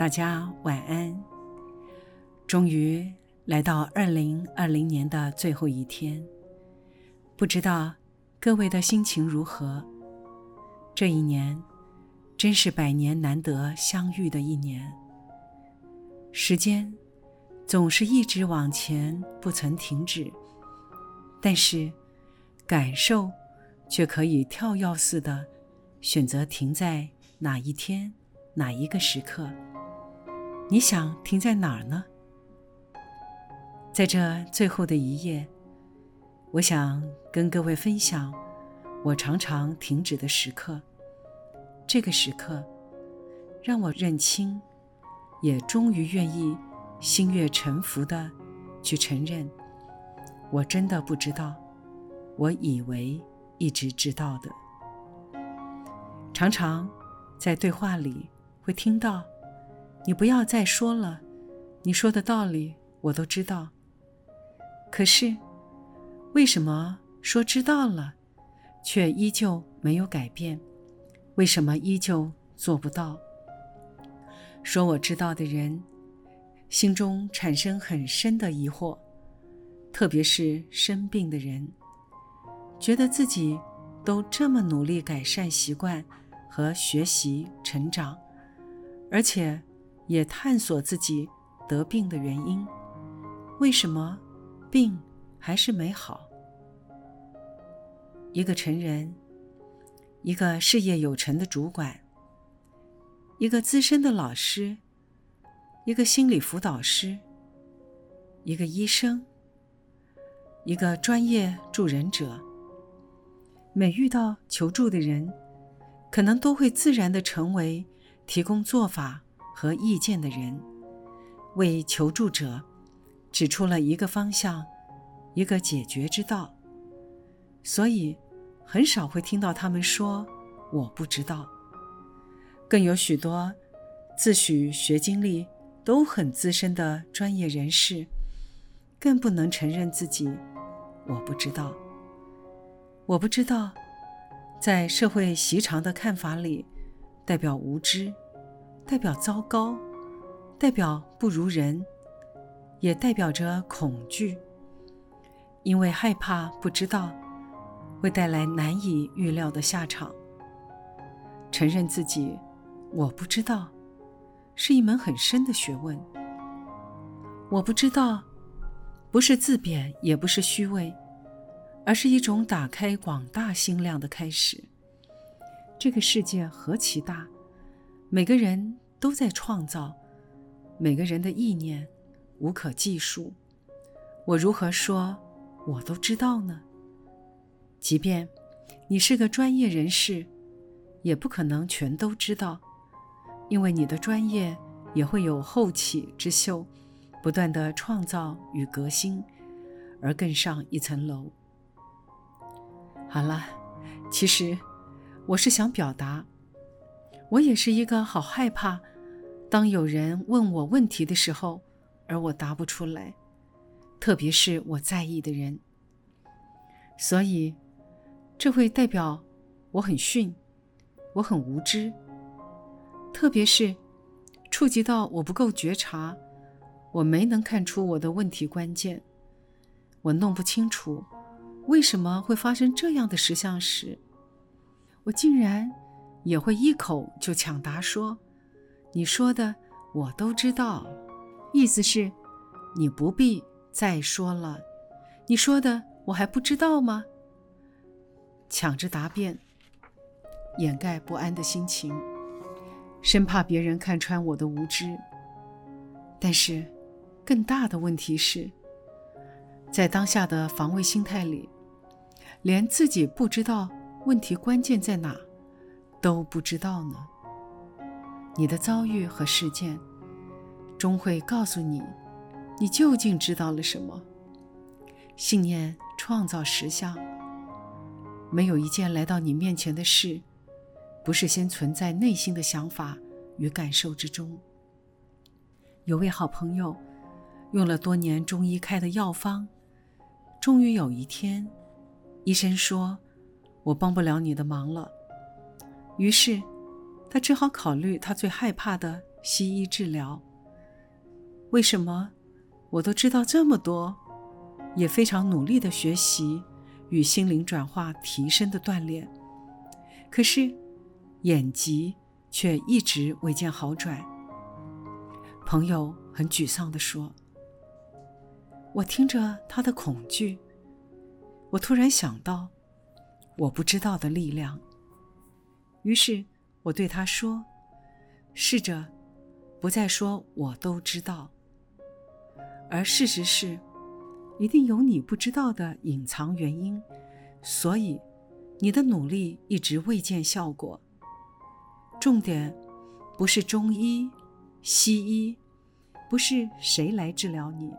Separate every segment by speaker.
Speaker 1: 大家晚安。终于来到二零二零年的最后一天，不知道各位的心情如何？这一年真是百年难得相遇的一年。时间总是一直往前，不曾停止，但是感受却可以跳跃似的选择停在哪一天、哪一个时刻。你想停在哪儿呢？在这最后的一页，我想跟各位分享我常常停止的时刻。这个时刻，让我认清，也终于愿意心悦诚服的去承认，我真的不知道，我以为一直知道的。常常在对话里会听到。你不要再说了，你说的道理我都知道。可是，为什么说知道了，却依旧没有改变？为什么依旧做不到？说我知道的人，心中产生很深的疑惑，特别是生病的人，觉得自己都这么努力改善习惯和学习成长，而且。也探索自己得病的原因，为什么病还是没好？一个成人，一个事业有成的主管，一个资深的老师，一个心理辅导师，一个医生，一个专业助人者，每遇到求助的人，可能都会自然的成为提供做法。和意见的人，为求助者指出了一个方向，一个解决之道。所以，很少会听到他们说“我不知道”。更有许多自诩学经历都很资深的专业人士，更不能承认自己“我不知道”。我不知道，在社会习常的看法里，代表无知。代表糟糕，代表不如人，也代表着恐惧。因为害怕不知道，会带来难以预料的下场。承认自己我不知道，是一门很深的学问。我不知道，不是自贬，也不是虚伪，而是一种打开广大心量的开始。这个世界何其大！每个人都在创造，每个人的意念无可计数。我如何说，我都知道呢？即便你是个专业人士，也不可能全都知道，因为你的专业也会有后起之秀，不断的创造与革新，而更上一层楼。好了，其实我是想表达。我也是一个好害怕，当有人问我问题的时候，而我答不出来，特别是我在意的人。所以，这会代表我很逊，我很无知。特别是触及到我不够觉察，我没能看出我的问题关键，我弄不清楚为什么会发生这样的实相时，我竟然。也会一口就抢答说：“你说的我都知道，意思是，你不必再说了。你说的我还不知道吗？”抢着答辩，掩盖不安的心情，生怕别人看穿我的无知。但是，更大的问题是，在当下的防卫心态里，连自己不知道问题关键在哪。都不知道呢。你的遭遇和事件，终会告诉你，你究竟知道了什么。信念创造实相。没有一件来到你面前的事，不是先存在内心的想法与感受之中。有位好朋友，用了多年中医开的药方，终于有一天，医生说：“我帮不了你的忙了。”于是，他只好考虑他最害怕的西医治疗。为什么？我都知道这么多，也非常努力的学习。与心灵转化提升的锻炼，可是眼疾却一直未见好转。朋友很沮丧地说：“我听着他的恐惧，我突然想到我不知道的力量。于是我对他说：‘试着不再说我都知道，而事实是。’”一定有你不知道的隐藏原因，所以你的努力一直未见效果。重点不是中医、西医，不是谁来治疗你，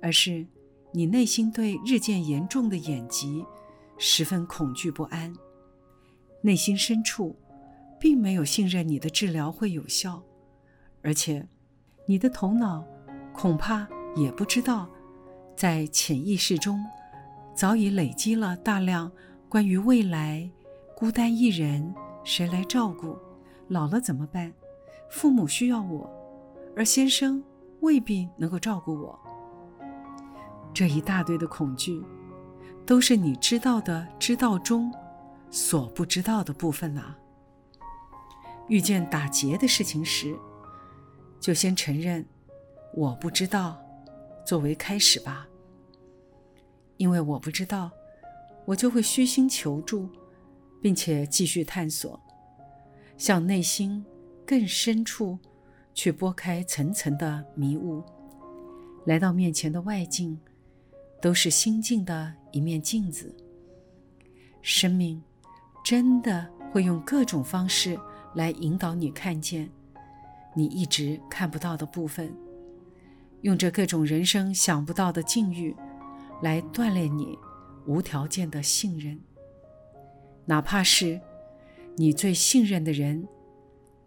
Speaker 1: 而是你内心对日渐严重的眼疾十分恐惧不安，内心深处并没有信任你的治疗会有效，而且你的头脑恐怕也不知道。在潜意识中，早已累积了大量关于未来、孤单一人、谁来照顾、老了怎么办、父母需要我，而先生未必能够照顾我。这一大堆的恐惧，都是你知道的知道中所不知道的部分呐。遇见打劫的事情时，就先承认我不知道，作为开始吧。因为我不知道，我就会虚心求助，并且继续探索，向内心更深处去拨开层层的迷雾。来到面前的外境，都是心境的一面镜子。生命真的会用各种方式来引导你看见你一直看不到的部分，用着各种人生想不到的境遇。来锻炼你无条件的信任，哪怕是你最信任的人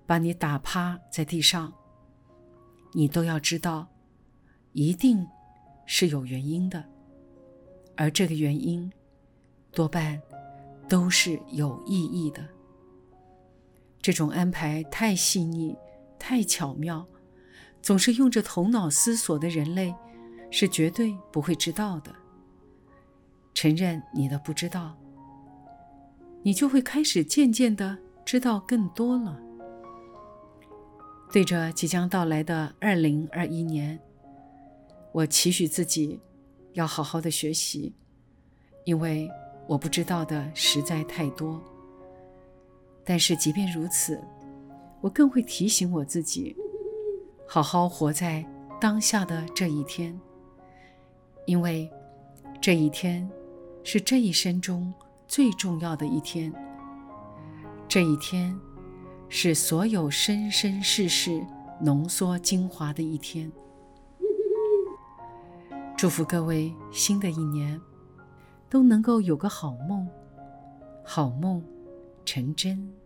Speaker 1: 把你打趴在地上，你都要知道，一定是有原因的，而这个原因多半都是有意义的。这种安排太细腻、太巧妙，总是用着头脑思索的人类是绝对不会知道的。承认你的不知道，你就会开始渐渐的知道更多了。对着即将到来的二零二一年，我期许自己要好好的学习，因为我不知道的实在太多。但是即便如此，我更会提醒我自己，好好活在当下的这一天，因为这一天。是这一生中最重要的一天。这一天，是所有生生世世浓缩精华的一天。祝福各位，新的一年都能够有个好梦，好梦成真。